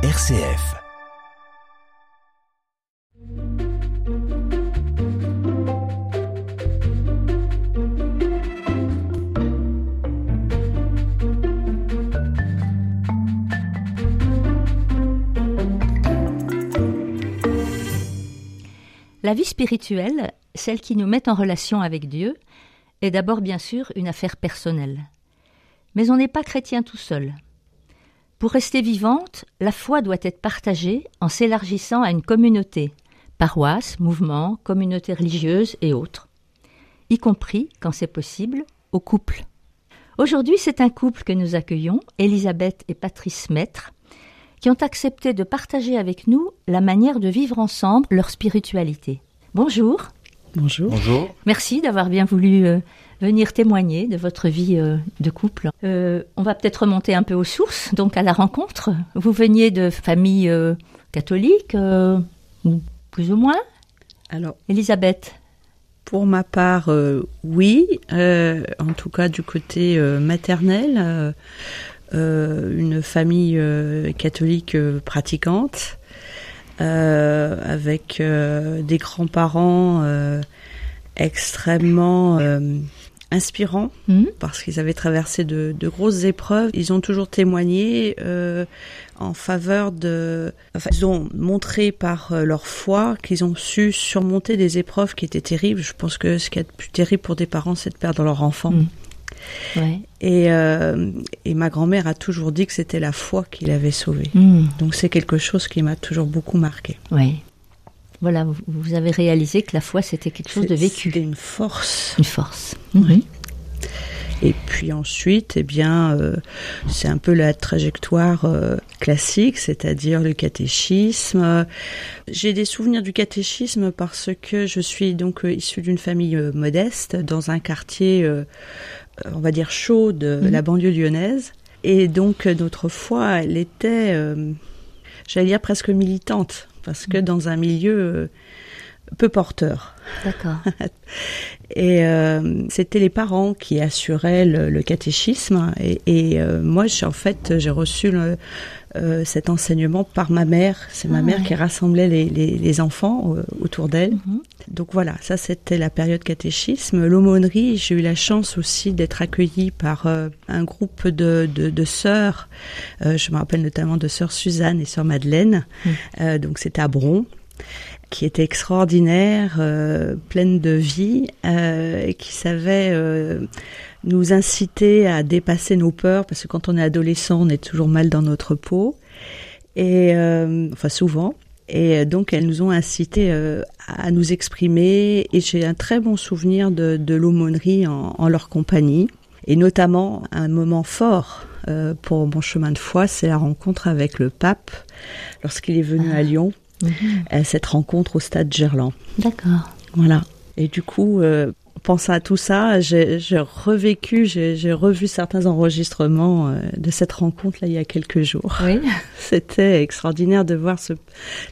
RCF. La vie spirituelle, celle qui nous met en relation avec Dieu, est d'abord bien sûr une affaire personnelle. Mais on n'est pas chrétien tout seul. Pour rester vivante, la foi doit être partagée en s'élargissant à une communauté, paroisse, mouvement, communauté religieuse et autres, y compris, quand c'est possible, au couple. Aujourd'hui, c'est un couple que nous accueillons, Elisabeth et Patrice Maître, qui ont accepté de partager avec nous la manière de vivre ensemble leur spiritualité. Bonjour. Bonjour. Bonjour. Merci d'avoir bien voulu euh, venir témoigner de votre vie euh, de couple. Euh, on va peut-être remonter un peu aux sources, donc à la rencontre. Vous veniez de famille euh, catholique, euh, plus ou moins Alors, Elisabeth pour ma part, oui, en tout cas du côté maternel, une famille catholique pratiquante, avec des grands-parents extrêmement euh, inspirants Hmm parce qu'ils avaient traversé de, de grosses épreuves. Ils ont toujours témoigné euh, en faveur de... Enfin, ils ont montré par euh, leur foi qu'ils ont su surmonter des épreuves qui étaient terribles. Je pense que ce qui est le plus terrible pour des parents, c'est de perdre leur enfant. Mm. Ouais. Et, euh, et ma grand-mère a toujours dit que c'était la foi qui l'avait sauvé. Hmm. Donc c'est quelque chose qui m'a toujours beaucoup marqué. Ouais. Voilà, vous- avez réalisé que la foi, c'était quelque chose de vécu, C'était une force. une force. Oui. Et puis ensuite, eh bien, euh, c'est un peu la trajectoire euh, classique, c'est-à-dire le catéchisme. J'ai des souvenirs du catéchisme parce que je suis donc euh, issue d'une famille euh, modeste dans un quartier, on va dire chaud de Mhm. la banlieue lyonnaise. Et donc notre foi, elle était, euh, j'allais dire presque militante, parce que dans un milieu euh, peu porteur. D'accord. Et euh, c'était les parents qui assuraient le, le catéchisme. Et, et, euh, moi, en fait, j'ai reçu le- euh, cet enseignement par ma mère. C'est ma Ah mère ouais. qui rassemblait les, les- les enfants euh, autour d'elle. Mhm. Donc voilà, ça c'était la période catéchisme. L'aumônerie, j'ai eu la chance aussi d'être accueillie par euh, un groupe de, de, de sœurs. Euh, je me rappelle notamment de sœur Suzanne et sœur Madeleine. Mm. Euh, donc c'était à Bron qui était extraordinaire, euh, pleine de vie, euh, et qui savait euh, nous inciter à dépasser nos peurs, parce que quand on est adolescent, on est toujours mal dans notre peau, et euh, enfin souvent. Et donc elles nous ont incité à nous exprimer, et j'ai un très bon souvenir de, de l'aumônerie en, en leur compagnie, et notamment un moment fort pour mon chemin de foi, c'est la rencontre avec le pape lorsqu'il est venu Ah. à Lyon Mhm. cette rencontre au stade Gerland. D'accord. Voilà. Et du coup, euh, pensant à tout ça, j'ai revécu, j'ai revu certains enregistrements euh, de cette rencontre là il y a quelques jours. Oui. C'était extraordinaire de voir ce,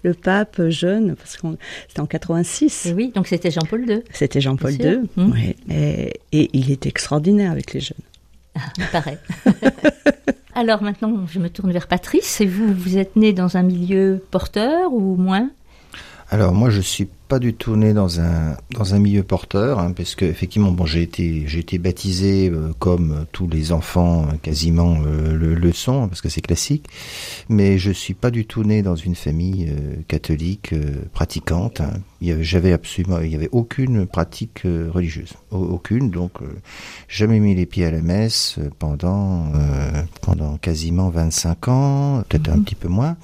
le pape jeune, parce que c'était en 86. Et oui, donc c'était Jean-Paul II. C'était Jean-Paul. II. Mm. ouais. et, et il est extraordinaire avec les jeunes. Il paraît. Alors maintenant, je me tourne vers Patrice. Et vous, vous êtes né dans un milieu porteur ou moins? Alors moi je suis pas du tout né dans un dans un milieu porteur hein, parce que effectivement bon j'ai été j'ai été baptisé euh, comme tous les enfants euh, quasiment euh, le, le sont hein, parce que c'est classique. Mais je suis pas du tout né dans une famille euh, catholique euh, pratiquante hein. Il y avait- j'avais absolument il y avait aucune pratique euh, religieuse. Au- aucune. Donc euh, jamais mis les pieds à la messe pendant euh, pendant quasiment 25 ans peut-être un petit peu moins.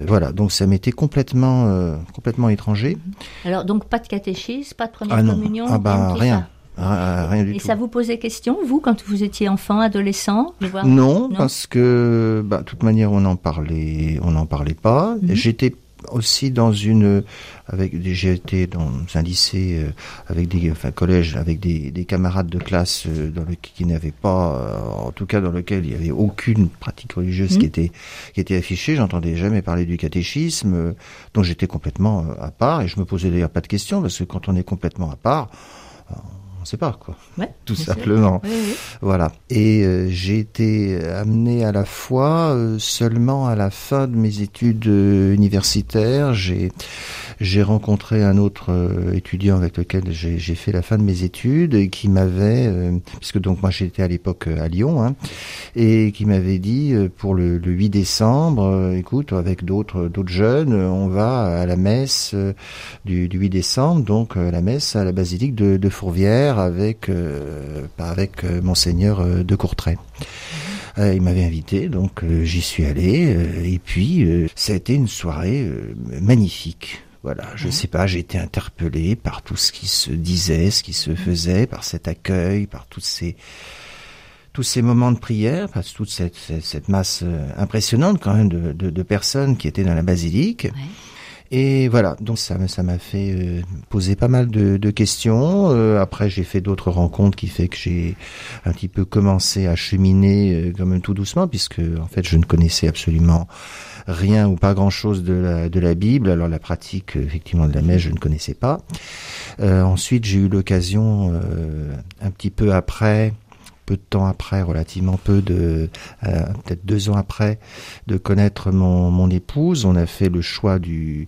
Voilà. Donc ça m'était complètement euh, complètement étranger Alors donc pas de catéchisme, pas de première ah non, communion, ah bah rien, Ah, rien du Et tout. ça vous posait question, vous, quand vous étiez enfant, adolescent voir- Non, Non parce que, bah, de toute manière, on n'en parlait, on n'en parlait pas. Mhm. J'étais aussi dans une, avec, j'ai été dans un lycée euh, avec des, enfin collège avec des, des camarades de classe euh, dans le, qui n'avaient pas, euh, en tout cas dans lequel il y avait aucune pratique religieuse qui était qui était affichée. J'entendais jamais parler du catéchisme, euh, donc j'étais complètement à part et je me posais d'ailleurs pas de questions parce que quand on est complètement à part, sait pas, quoi. Ouais, Tout simplement. Oui, oui. Voilà. Et euh, j'ai été amené à la fois euh, seulement à la fin de mes études euh, universitaires. J'ai j'ai rencontré un autre étudiant avec lequel j'ai fait la fin de mes études et qui m'avait, puisque donc moi j'étais à l'époque à Lyon, hein, et qui m'avait dit pour le, le 8 décembre, écoute, avec d'autres d'autres jeunes, on va à la messe du, du 8 décembre, donc la messe à la basilique de, de Fourvière avec euh, avec euh, monseigneur euh, de Courtrai. Euh, il m'avait invité, donc euh, j'y suis allé, euh, et puis ça a été une soirée magnifique. Voilà, je sais pas, j'ai été interpellé par tout ce qui se disait, ce qui se faisait, par cet accueil, par toutes ces tous ces moments de prière, par toute cette, cette, cette masse impressionnante quand même de, de, de personnes qui étaient dans la basilique. Ouais. Et voilà, donc ça, ça m'a fait euh, poser pas mal de, questions. Euh, après, j'ai fait d'autres rencontres qui fait que j'ai un petit peu commencé à cheminer euh, quand même tout doucement, puisque en fait, je ne connaissais absolument rien ou pas grand-chose de la, de la Bible. Alors la pratique, euh, effectivement, de la messe, je ne connaissais pas. Ensuite, j'ai eu l'occasion, un petit peu après, peu de temps après, relativement peu de, euh, peut-être deux ans après, de connaître mon, épouse. On a fait le choix du,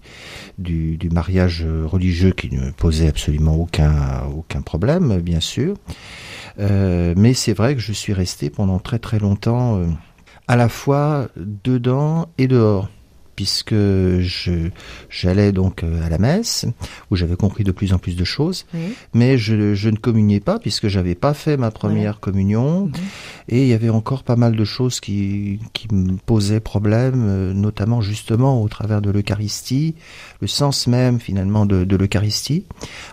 mariage religieux qui ne posait absolument aucun, aucun problème, bien sûr. Euh, mais c'est vrai que je suis resté pendant très très longtemps euh, à la fois dedans et dehors puisque je j'allais donc euh, à la messe où j'avais compris de plus en plus de choses Oui. mais je, je ne communiais pas puisque j'avais pas fait ma première communion Mhm. et il y avait encore pas mal de choses qui, qui me posaient problème, euh, notamment justement au travers de l'Eucharistie, le sens même finalement de, de l'Eucharistie,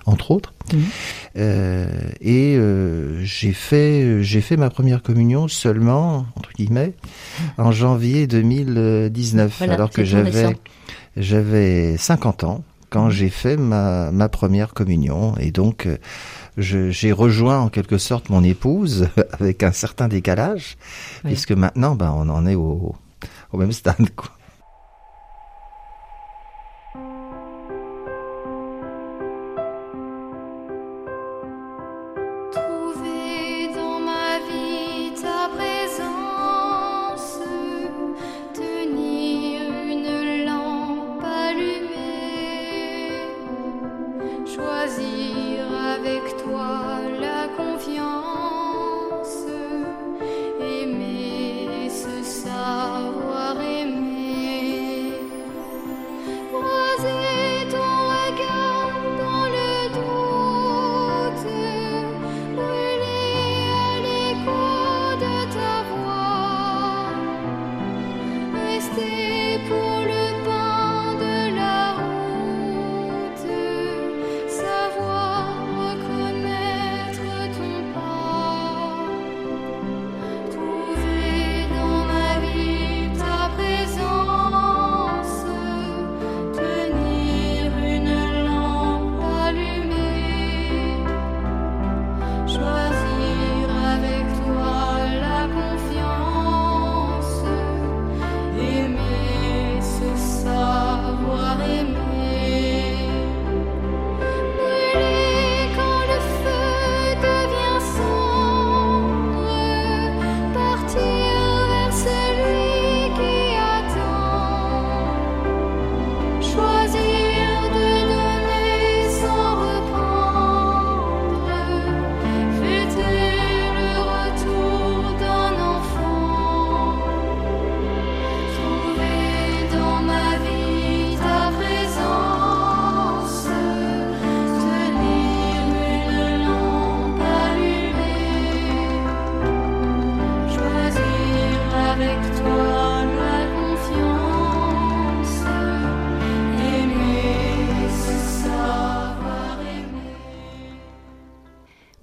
entre autres. Euh, et euh, j'ai fait j'ai fait ma première communion seulement entre guillemets en janvier 2019, Voilà, alors que j'avais j'avais 50 ans quand j'ai fait ma, ma première communion et donc euh, j'ai rejoint en quelque sorte mon épouse avec un certain décalage Oui. puisque maintenant ben on en est au, au même stade quoi.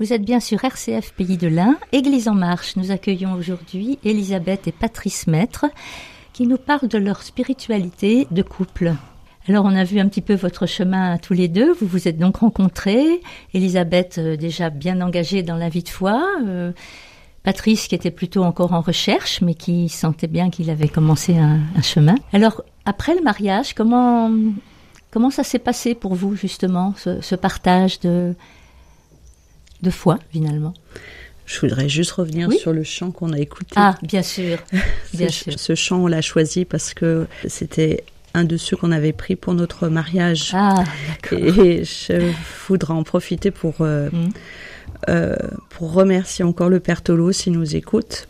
Vous êtes bien sur RCF Pays de l'Ain, Église en marche. Nous accueillons aujourd'hui Elisabeth et Patrice Maître qui nous parlent de leur spiritualité de couple. Alors on a vu un petit peu votre chemin tous les deux, vous vous êtes donc rencontrés, Elisabeth euh, déjà bien engagée dans la vie de foi, euh, Patrice qui était plutôt encore en recherche mais qui sentait bien qu'il avait commencé un, chemin. Alors après le mariage, comment, comment ça s'est passé pour vous justement, ce partage de, de foi finalement. Je voudrais juste revenir Oui. sur le chant qu'on a écouté. Ah, bien sûr, bien ce, sûr. ce chant, on l'a choisi parce que c'était un de ceux qu'on avait pris pour notre mariage. Ah. Et je voudrais en profiter pour, euh, Mm. euh, pour remercier encore le Père Tolo s'il nous écoute,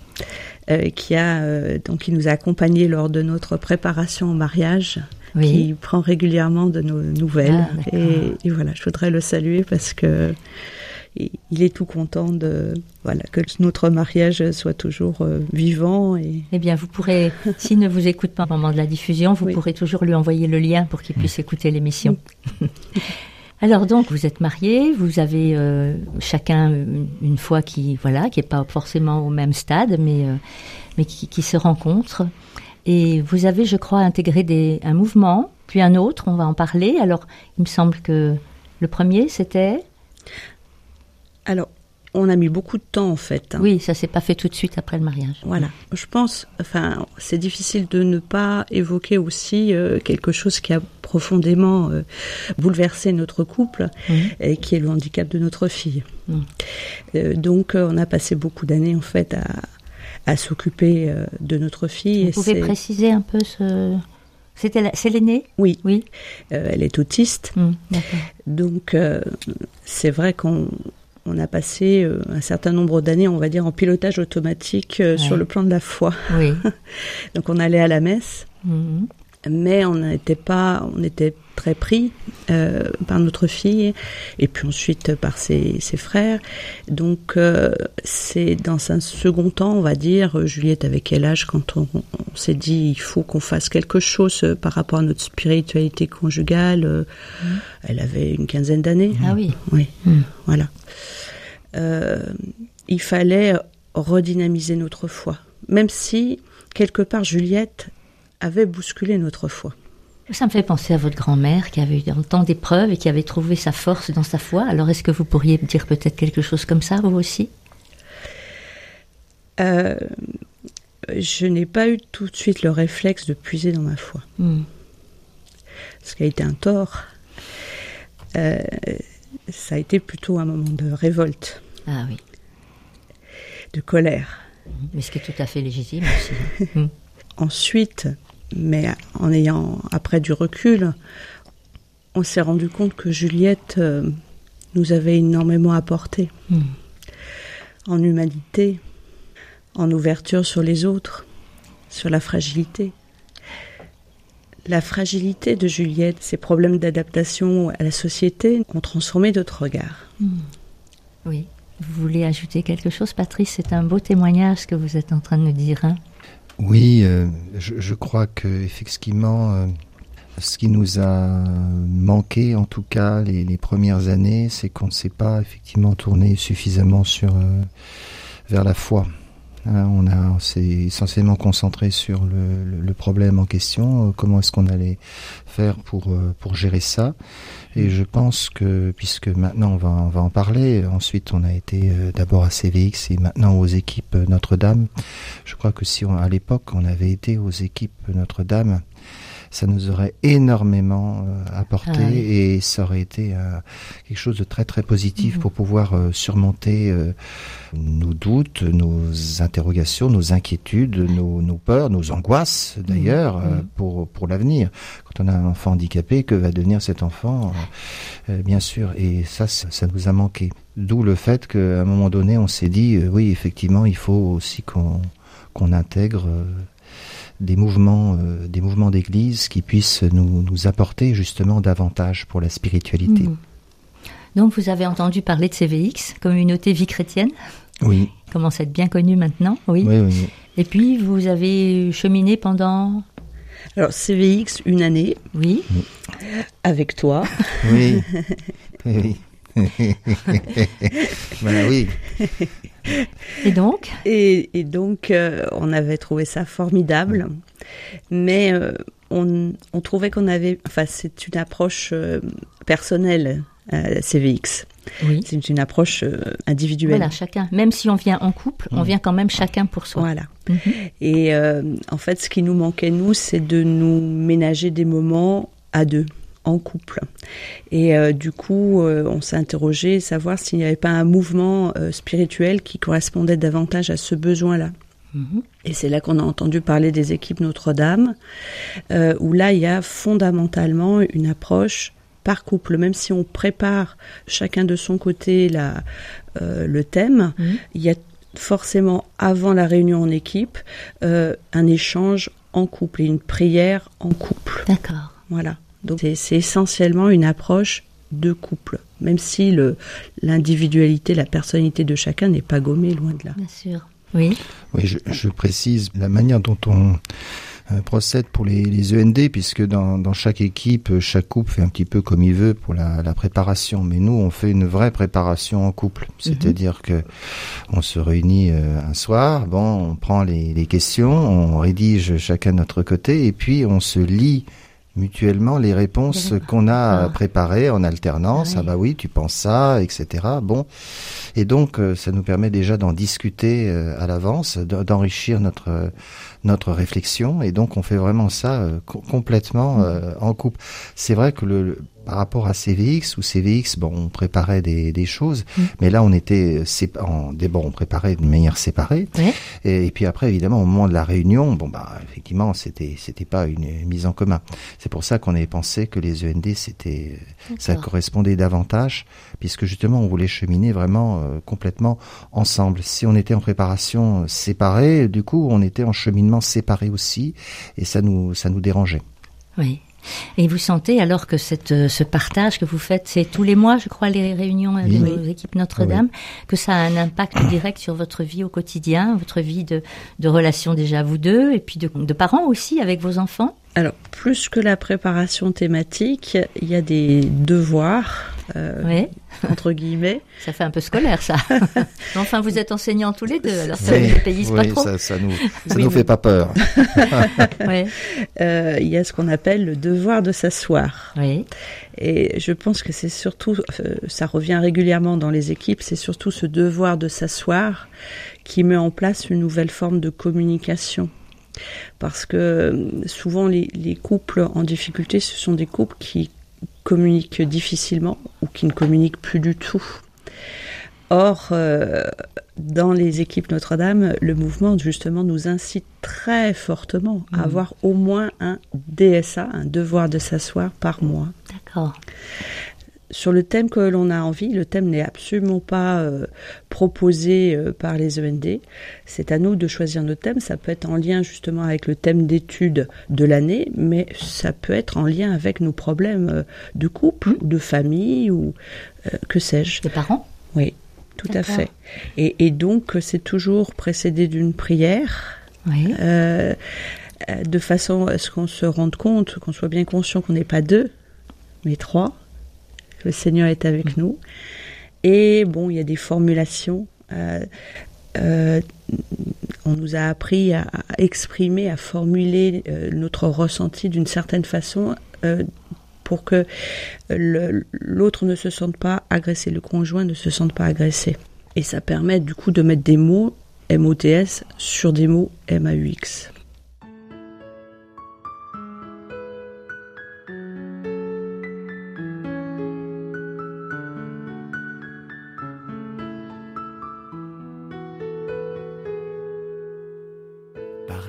euh, qui, a, donc, qui nous a accompagnés lors de notre préparation au mariage, Oui. qui prend régulièrement de nos nouvelles. Ah, et voilà, je voudrais le saluer parce que il il est tout content de voilà que notre mariage soit toujours euh, vivant et Eh bien, vous pourrez, s'il ne vous écoute pas au moment de la diffusion, vous Oui. pourrez toujours lui envoyer le lien pour qu'il puisse écouter l'émission. Alors donc, vous êtes mariés, vous avez euh, chacun une, une foi qui, voilà, qui est pas forcément au même stade, mais euh, mais qui, qui se rencontre. Et vous avez, je crois, intégré des, un mouvement, puis un autre. On va en parler. Alors, il me semble que le premier, c'était, alors on a mis beaucoup de temps en fait. hein. oui, ça s'est pas fait tout de suite après le mariage. Voilà, je pense, enfin, c'est difficile de ne pas évoquer aussi euh, quelque chose qui a profondément euh, bouleversé notre couple, Mhm. et qui est le handicap de notre fille. Mhm. Euh, donc, on a passé beaucoup d'années en fait à, à s'occuper de notre fille. Vous et pouvez préciser un peu ce, c'était, c'est l'aîné, Oui, oui. euh, elle est autiste, d'accord. donc euh, c'est vrai qu'on on a passé euh, un certain nombre d'années, on va dire, en pilotage automatique euh, sur le plan de la foi. Oui. Donc, on allait à la messe. Mhm. Mais on n'était pas, on était très pris euh, par notre fille et puis ensuite par ses, ses frères. Donc euh, c'est dans un second temps, on va dire, Juliette avait quel âge quand on, on s'est dit il faut qu'on fasse quelque chose euh, par rapport à notre spiritualité conjugale. euh, Elle avait une quinzaine d'années. Ah oui. Oui, Hmm. voilà. Euh, il fallait redynamiser notre foi, même si quelque part Juliette avait bousculé notre foi. Ça me fait penser à votre grand-mère qui avait eu tant d'épreuves et qui avait trouvé sa force dans sa foi. Alors est-ce que vous pourriez dire peut-être quelque chose comme ça, vous aussi? Euh, je n'ai pas eu tout de suite le réflexe de puiser dans ma foi, Hmm. ce qui a été un tort. Euh, ça a été plutôt un moment de révolte, Ah oui. de colère. Mais ce qui est tout à fait légitime aussi. Hmm. Ensuite, mais en ayant après du recul, on s'est rendu compte que Juliette euh, nous avait énormément apporté Hmm. en humanité, en ouverture sur les autres, sur la fragilité. La fragilité de Juliette, ses problèmes d'adaptation à la société ont transformé notre regard. Oui. Vous voulez ajouter quelque chose, Patrice? C'est un beau témoignage que vous êtes en train de nous dire. hein Oui, euh, je, crois que effectivement, euh, ce qui nous a manqué, en tout cas les, les premières années, c'est qu'on ne s'est pas effectivement tourné suffisamment sur euh, vers la foi. Hein, on a s'est essentiellement concentré sur le, problème en question, euh, comment est-ce qu'on allait faire pour euh, pour gérer ça. Et je pense que puisque maintenant on va on va en parler, ensuite on a été euh, d'abord à CVX et maintenant aux équipes Notre-Dame. Je crois que si on, à l'époque on avait été aux équipes Notre-Dame, ça nous aurait énormément euh, apporté Ah oui. et ça aurait été euh, quelque chose de très très positif Mhm. pour pouvoir euh, surmonter nos doutes, nos interrogations, nos inquiétudes, nos, nos peurs, nos angoisses d'ailleurs euh, Mhm. pour pour l'avenir. Quand on a un enfant handicapé, que va devenir cet enfant Bien sûr, et ça, ça, ça nous a manqué. D'où le fait qu'à un moment donné, on s'est dit, euh, oui, effectivement, il faut aussi qu'on qu'on intègre euh, des mouvements, euh, des mouvements d'église qui puissent nous, nous apporter justement davantage pour la spiritualité. Mhm. Donc vous avez entendu parler de CVX, communauté vie chrétienne, Oui, qui commence à être bien connue maintenant, oui. oui, oui. Et puis vous avez cheminé pendant, Alors CVX, une année oui, avec toi. Oui. oui. Voilà, oui. et donc, Et, et donc, euh, on avait trouvé ça formidable. Mais euh, on, on trouvait qu'on avait... Enfin, c'est une approche euh, personnelle, euh, CVX. oui. C'est une approche euh, individuelle. Voilà, chacun. Même si on vient en couple, on Mhm. vient quand même chacun pour soi. Voilà. Mhm. Et euh, en fait, ce qui nous manquait, nous, c'est de nous ménager des moments à deux. En couple. Et euh, du coup, euh, on s'est interrogé, savoir s'il n'y avait pas un mouvement euh, spirituel qui correspondait davantage à ce besoin-là. Mhm. Et c'est là qu'on a entendu parler des équipes Notre-Dame, où là, il y a fondamentalement une approche par couple. Même si on prépare chacun de son côté la, le thème, Mhm. il y a forcément, avant la réunion en équipe, un échange en couple et une prière en couple. D'accord. Voilà. Donc c'est- essentiellement une approche de couple, même si l'individualité, la personnalité de chacun n'est pas gommée, loin de là. Bien sûr. Oui. Oui, je, je précise la manière dont on euh, procède pour les, les END, puisque dans, dans chaque équipe, chaque couple fait un petit peu comme il veut pour la, la préparation. Mais nous, on fait une vraie préparation en couple. C'est-à-dire que on se réunit euh, un soir, bon, on prend les, les questions, on rédige chacun de notre côté, et puis on se lit mutuellement les réponses qu'on a Ah. préparées en alternance. Ah Ah oui. bah oui, tu penses ça, etc. Bon, et donc, euh, ça nous permet déjà d'en discuter euh, à l'avance, de- d'enrichir notre euh, notre réflexion. Et donc, on fait vraiment ça co- complètement euh, en couple. C'est vrai que le- par rapport à CVX ou CVX, bon, on préparait des, des choses, Mm. mais là, on était en, bon, on préparait de manière séparée. Et, et puis après, évidemment, au moment de la réunion, bon, bah, effectivement, c'était c'était pas une mise en commun. C'est pour ça qu'on avait pensé que les END, c'était ça D'accord. correspondait davantage, puisque justement on voulait cheminer vraiment euh, complètement ensemble. Si on était en préparation euh, séparée, du coup on était en cheminement séparé aussi, et ça nous ça nous dérangeait. Oui. Et vous sentez alors que cette, euh, ce partage que vous faites, c'est tous les mois, je crois, les réunions vos équipes Notre-Dame, que ça a un impact direct sur votre vie au quotidien, votre vie de, de relation déjà vous deux, et puis de, de parents aussi avec vos enfants? Alors, plus que la préparation thématique, il y a des devoirs, euh, Oui. entre guillemets. Ça fait un peu scolaire, ça. Mais enfin, vous êtes enseignants tous les deux, alors ça Oui, ne payse pas oui, trop. ça, ça nous ça Oui, nous mais- fait pas peur. Oui. Euh, il y a ce qu'on appelle le devoir de s'asseoir. Oui. Et je pense que c'est surtout, euh, ça revient régulièrement dans les équipes, c'est surtout ce devoir de s'asseoir qui met en place une nouvelle forme de communication. Parce que souvent les, les couples en difficulté, ce sont des couples qui communiquent difficilement ou qui ne communiquent plus du tout. Or, euh, dans les équipes Notre-Dame, le mouvement justement nous incite très fortement à Mhm. avoir au moins un DSA, un devoir de s'asseoir par mois. D'accord. Sur le thème que l'on a envie, le thème n'est absolument pas euh, proposé euh, par les END. C'est à nous de choisir nos thèmes. Ça peut être en lien justement avec le thème d'étude de l'année, mais ça peut être en lien avec nos problèmes euh, de couple ou de famille ou que sais-je. Les parents? Oui, tout à fait. Et, et donc, c'est toujours précédé d'une prière. Oui. de façon à ce qu'on se rende compte, qu'on soit bien conscient qu'on n'est pas deux, mais trois. Le Seigneur est avec nous. Et bon, il y a des formulations. euh, euh, on nous a appris à, à exprimer, à formuler euh, notre ressenti d'une certaine façon pour que l'autre ne se sente pas agressé, le conjoint ne se sente pas agressé. Et ça permet du coup de mettre des mots MOTS sur des mots MAUX.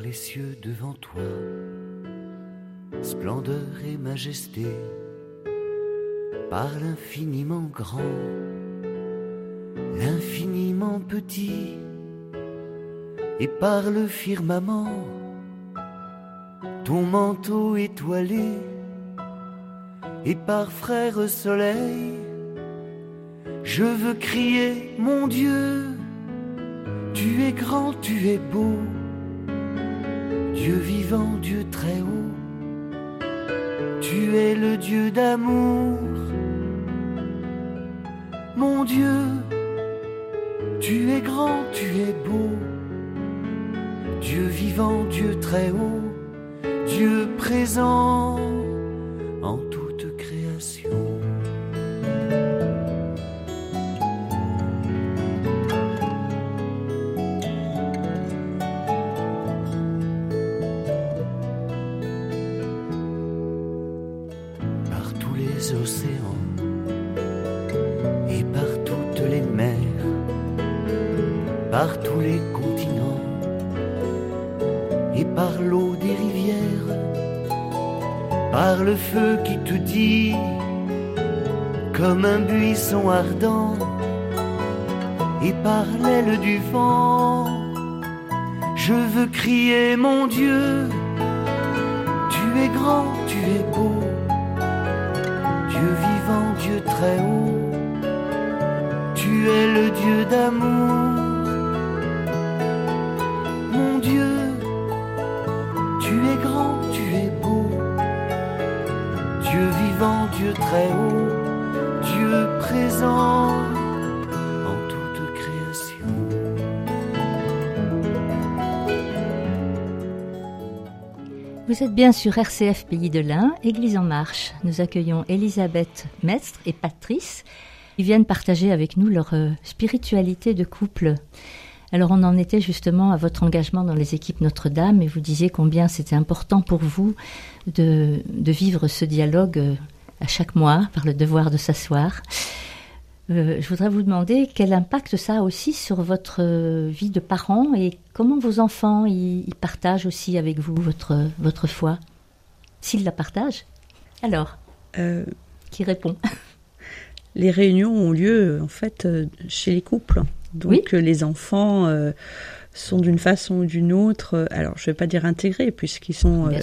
Les cieux devant toi, splendeur et majesté, par l'infiniment grand, l'infiniment petit, et par le firmament, ton manteau étoilé, et par frère soleil, je veux crier, mon Dieu, tu es grand, tu es beau. Dieu vivant, Dieu très haut, tu es le Dieu d'amour. Mon Dieu, tu es grand, tu es beau. Dieu vivant, Dieu très haut, Dieu présent comme un buisson ardent et par l'aile du vent. Je veux crier mon Dieu, tu es grand, tu es beau, Dieu vivant, Dieu très haut, tu es le Dieu d'amour. Dieu vivant, Dieu très haut, Dieu présent en toute création. Vous êtes bien sur RCF Pays de l'Ain, Église en marche. Nous accueillons Elisabeth Mestre et Patrice. Ils viennent partager avec nous leur euh, spiritualité de couple. Alors on en était justement à votre engagement dans les équipes Notre-Dame et vous disiez combien c'était important pour vous de, de vivre ce dialogue euh, à chaque mois par le devoir de s'asseoir. Euh, je voudrais vous demander quel impact ça a aussi sur votre euh, vie de parent et comment vos enfants ils partagent aussi avec vous votre, votre foi. S'ils la partagent. Alors, Euh, qui répond? les réunions ont lieu en fait chez les couples. Donc Oui. euh, les enfants euh, sont d'une façon ou d'une autre, euh, alors je ne vais pas dire intégrés puisqu'ils sont euh,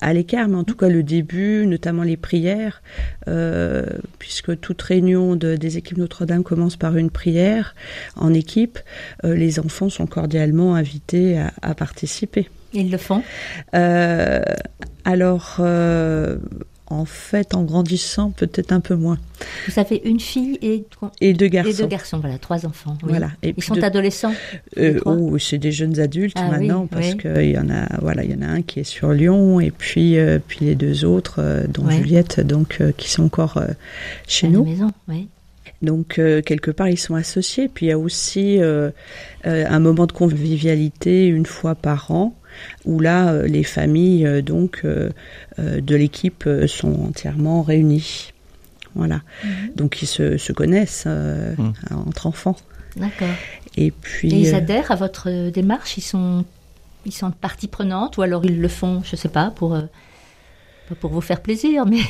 à l'écart, mais en tout cas le début, notamment les prières, euh, puisque toute réunion de- des équipes Notre-Dame commence par une prière en équipe, euh, les enfants sont cordialement invités à, à participer. Ils le font Euh, alors, euh, en fait, en grandissant, peut-être un peu moins. Vous avez une fille et, Et deux et garçons. deux garçons, voilà, trois enfants. oui. Voilà. Et Ils sont de- adolescents Euh, oh, c'est des jeunes adultes Ah oui, maintenant parce oui. qu'il y en a, voilà, il y en a un qui est sur Lyon et puis euh, puis les deux autres, euh, dont Ouais. Juliette, donc qui sont encore chez à la nous. maison. Oui. Donc euh, quelque part ils sont associés. Puis il y a aussi euh, euh, un moment de convivialité une fois par an où là euh, les familles euh, donc euh, de l'équipe sont entièrement réunies. Voilà. Mhm. Donc ils se, se connaissent euh, Mhm. entre enfants. D'accord. Et puis Et ils adhèrent à votre démarche? Ils sont, ils sont partie prenante ou alors ils le font, je sais pas, pour, euh, pas pour vous faire plaisir, mais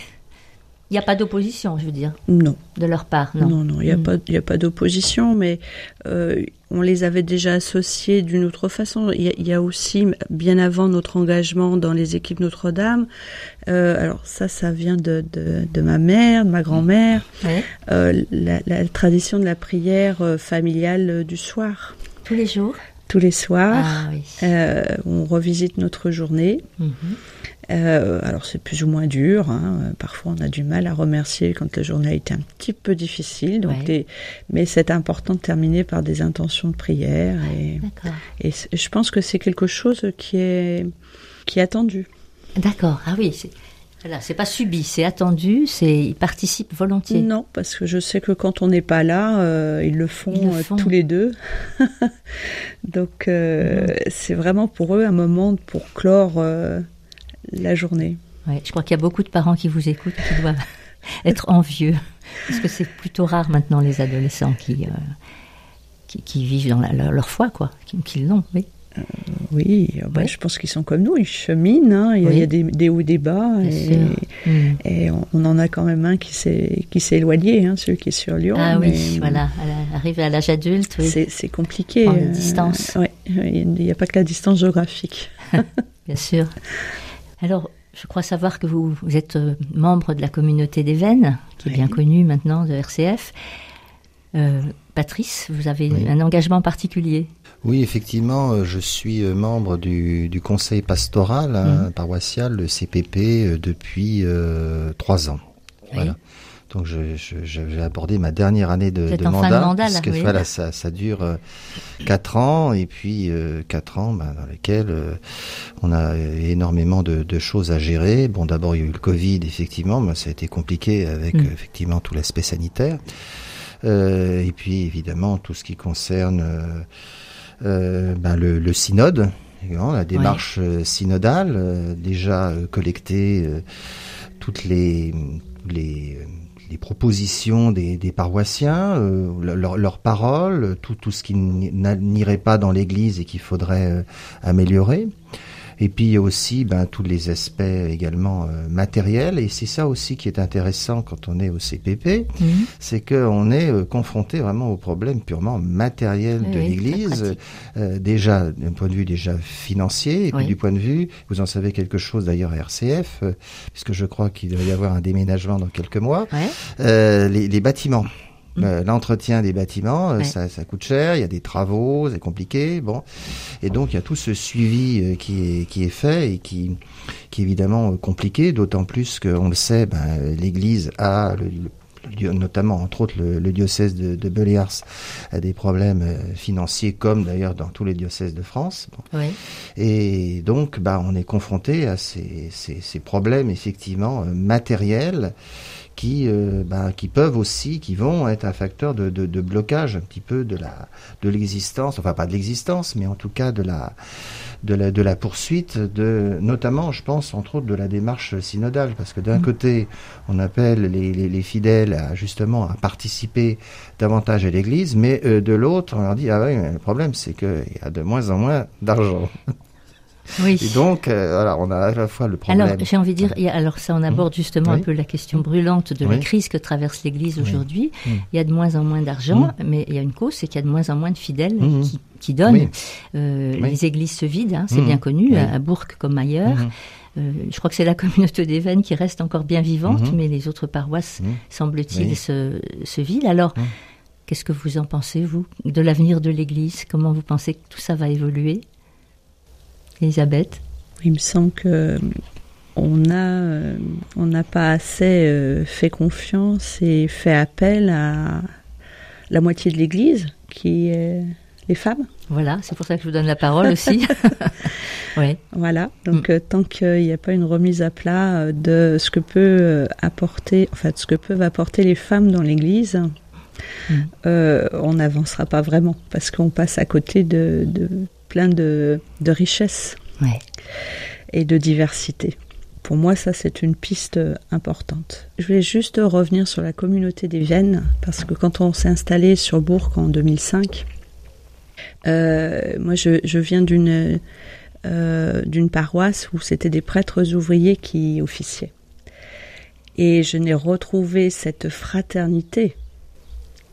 il n'y a pas d'opposition, je veux dire, non. de leur part, non Non, non, il n'y a, Mm. y a pas d'opposition, mais euh, on les avait déjà associés d'une autre façon. Il y, a- il y a aussi, bien avant notre engagement dans les équipes Notre-Dame, euh, alors ça, ça vient de, de, de ma mère, de ma grand-mère, Ouais. euh, la, la tradition de la prière familiale du soir. Tous les jours Tous les soirs, Ah oui. on revisite notre journée. Mhm. Euh, alors c'est plus ou moins dur. hein. Euh, Parfois on a du mal à remercier quand la journée a été un petit peu difficile. Donc Ouais. des- mais c'est important de terminer par des intentions de prière. Et, je pense que c'est quelque chose qui est qui est attendu. D'accord. Ah oui, c'est voilà, c'est pas subi, c'est attendu, c'est ils participent volontiers. Non, parce que je sais que quand on n'est pas là, euh, ils le font, Ils le euh, font. tous les deux. Donc euh, c'est vraiment pour eux un moment pour clore la journée. Ouais, je crois qu'il y a beaucoup de parents qui vous écoutent qui doivent être envieux. Parce que c'est plutôt rare maintenant les adolescents qui, euh, qui, qui vivent dans la- leur, leur foi, quoi, qui, qui l'ont, oui. Oui, euh, bah, Ouais. je pense qu'ils sont comme nous, ils cheminent. hein. Il y a, Oui. il y a des, des hauts et des bas. Bien et, sûr. Mm. et on, on en a quand même un qui s'est éloigné, hein, celui qui est sur Lyon. Ah mais oui, voilà, la- arrivé à l'âge adulte, oui, C'est compliqué. Des distances. ouais, il n'y a pas que la distance géographique. bien sûr. Alors, je crois savoir que vous, vous êtes euh, membre de la communauté des Vennes, qui est bien connue maintenant de RCF. Euh, Patrice, vous avez Oui. un engagement particulier? Oui, effectivement, euh, je suis membre du, du conseil pastoral hein, paroissial, le CPP, depuis euh, trois ans. Voilà. Donc je- je- je- j'ai abordé ma dernière année de, de mandat, mandat, puisque oui. voilà, ça, ça dure euh, quatre ans, et puis euh, quatre ans ben, dans lesquels euh, on a énormément de, de choses à gérer. Bon, d'abord il y a eu le Covid, effectivement, mais ça a été compliqué avec Mm. effectivement tout l'aspect sanitaire. Euh, et puis évidemment tout ce qui concerne euh, ben, le, le synode, la démarche synodale, euh, déjà euh, collecter euh, toutes les les, les propositions des, paroissiens, euh, leur- leurs paroles, tout, tout ce qui n'irait pas dans l'Église et qu'il faudrait euh, améliorer. Et puis il y a aussi ben, tous les aspects également euh, matériels, et c'est ça aussi qui est intéressant quand on est au CPP, Mhm. c'est qu'on est euh, confronté vraiment aux problèmes purement matériels de Oui, l'Église, euh, déjà d'un point de vue déjà financier, et puis du point de vue, vous en savez quelque chose d'ailleurs à RCF, euh, puisque je crois qu'il va y avoir un déménagement dans quelques mois, Ouais. euh, les, les bâtiments. Mm. Euh, L'entretien des bâtiments, euh, Ouais. ça, ça coûte cher, il y a des travaux, c'est compliqué, bon, et donc il y a tout ce suivi euh, qui est qui est fait et qui qui est évidemment compliqué, d'autant plus qu'on le sait, ben, l'Église a le, le- notamment entre autres le, le diocèse de, de a des problèmes euh, financiers comme d'ailleurs dans tous les diocèses de France. Bon. Ouais. Et donc, bah, on est confronté à ces, ces, ces problèmes effectivement euh, matériels qui, euh, bah, qui peuvent aussi, qui vont être un facteur de, de, de blocage un petit peu de la de l'existence, enfin pas de l'existence, mais en tout cas de la de la de la poursuite de, notamment, je pense entre autres de la démarche synodale, parce que d'un Mm. côté, on appelle les, les, les fidèles à justement à participer davantage à l'Église, mais euh, de l'autre, on leur dit ah oui, mais le problème c'est qu'il y a de moins en moins d'argent. Oui. Et donc, euh, voilà, on a à la fois le problème. Alors, j'ai envie de dire, a- alors ça, on aborde justement un peu la question brûlante de la crise que traverse l'Église aujourd'hui. Mm. Il y a de moins en moins d'argent, mais il y a une cause, c'est qu'il y a de moins en moins de fidèles qui, qui donnent. Euh. Les églises se vident, hein, c'est bien connu, à, Bourg comme ailleurs. Euh, je crois que c'est la communauté des Vennes qui reste encore bien vivante, mais les autres paroisses, semble-t-il, Oui. se, se vident. Alors, qu'est-ce que vous en pensez, vous, de l'avenir de l'Église? Comment vous pensez que tout ça va évoluer? Elisabeth Il me semble que on a, euh, on n'a pas assez euh, fait confiance et fait appel à la moitié de l'Église, qui est les femmes. Voilà, c'est pour ça que je vous donne la parole aussi. oui. Voilà. Donc Mm. euh, tant qu'il n'y a pas une remise à plat euh, de ce que peut euh, apporter, en fait, ce que peuvent apporter les femmes dans l'Église, Mm. euh, on n'avancera pas vraiment parce qu'on passe à côté de, de plein de, de richesses Ouais. et de diversité. Pour moi, ça, c'est une piste importante. Je voulais juste revenir sur la communauté des Viennes, parce que quand on s'est installé sur Bourg en 2005, euh, moi, je, je viens d'une euh, d'une paroisse où c'était des prêtres ouvriers qui officiaient. Et je n'ai retrouvé cette fraternité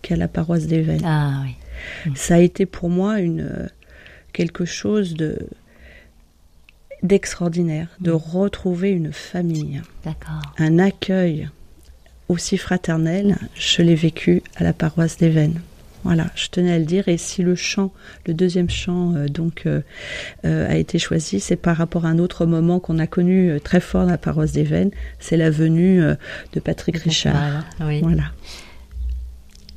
qu'à la paroisse des Vennes. Ah oui. Ça a été pour moi une quelque chose de d'extraordinaire de retrouver une famille, un accueil aussi fraternel. Je l'ai vécu à la paroisse des Vennes. Voilà, je tenais à le dire. Et si le chant, le deuxième chant, euh, donc, euh, euh, a été choisi, c'est par rapport à un autre moment qu'on a connu très fort dans la paroisse des Vennes. C'est la venue de Patrick Richard. Voilà, oui. Voilà.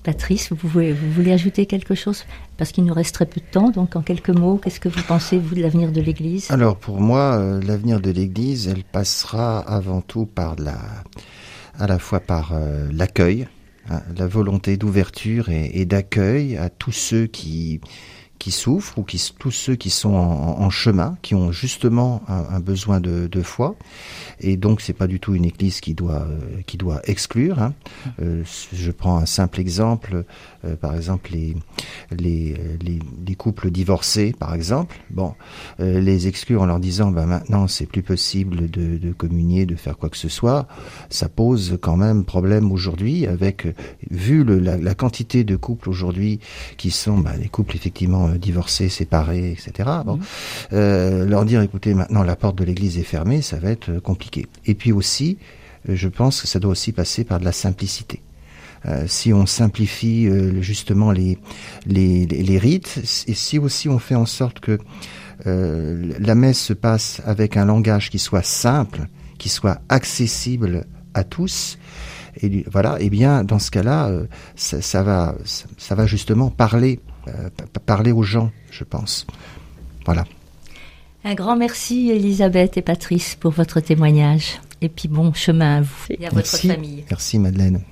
Patrice, vous, voulez ajouter quelque chose? Parce qu'il nous reste très peu de temps, donc en quelques mots, qu'est-ce que vous pensez, vous, de l'avenir de l'Église? Alors pour moi, euh, l'avenir de l'Église, elle passera avant tout par la, à la fois par euh, l'accueil, hein, la volonté d'ouverture et d'accueil à tous ceux qui qui souffrent ou qui tous ceux qui sont en, chemin, qui ont justement un, un besoin de, de foi. Et donc c'est pas du tout une Église qui doit euh, qui doit exclure. hein. Euh, je prends un simple exemple, euh, par exemple les les, les les couples divorcés, par exemple. Bon, euh, les exclure en leur disant bah maintenant c'est plus possible de, de communier, de faire quoi que ce soit, ça pose quand même problème aujourd'hui avec euh, vu le, la, la quantité de couples aujourd'hui qui sont bah, des couples effectivement euh, divorcés, séparés, etc. Bon, euh, leur dire écoutez maintenant la porte de l'église est fermée, ça va être euh, compliqué. Et puis aussi, euh, je pense que ça doit aussi passer par de la simplicité. Euh, si on simplifie euh, justement les, les, les, rites, et si aussi on fait en sorte que euh, la messe se passe avec un langage qui soit simple, qui soit accessible à tous, et voilà, et bien dans ce cas-là, ça, ça va, ça, va justement parler, euh, pa- parler aux gens, je pense. Voilà. Un grand merci, Elisabeth et Patrice, pour votre témoignage. Et puis bon chemin à vous et à votre Merci. famille. Merci Madeleine.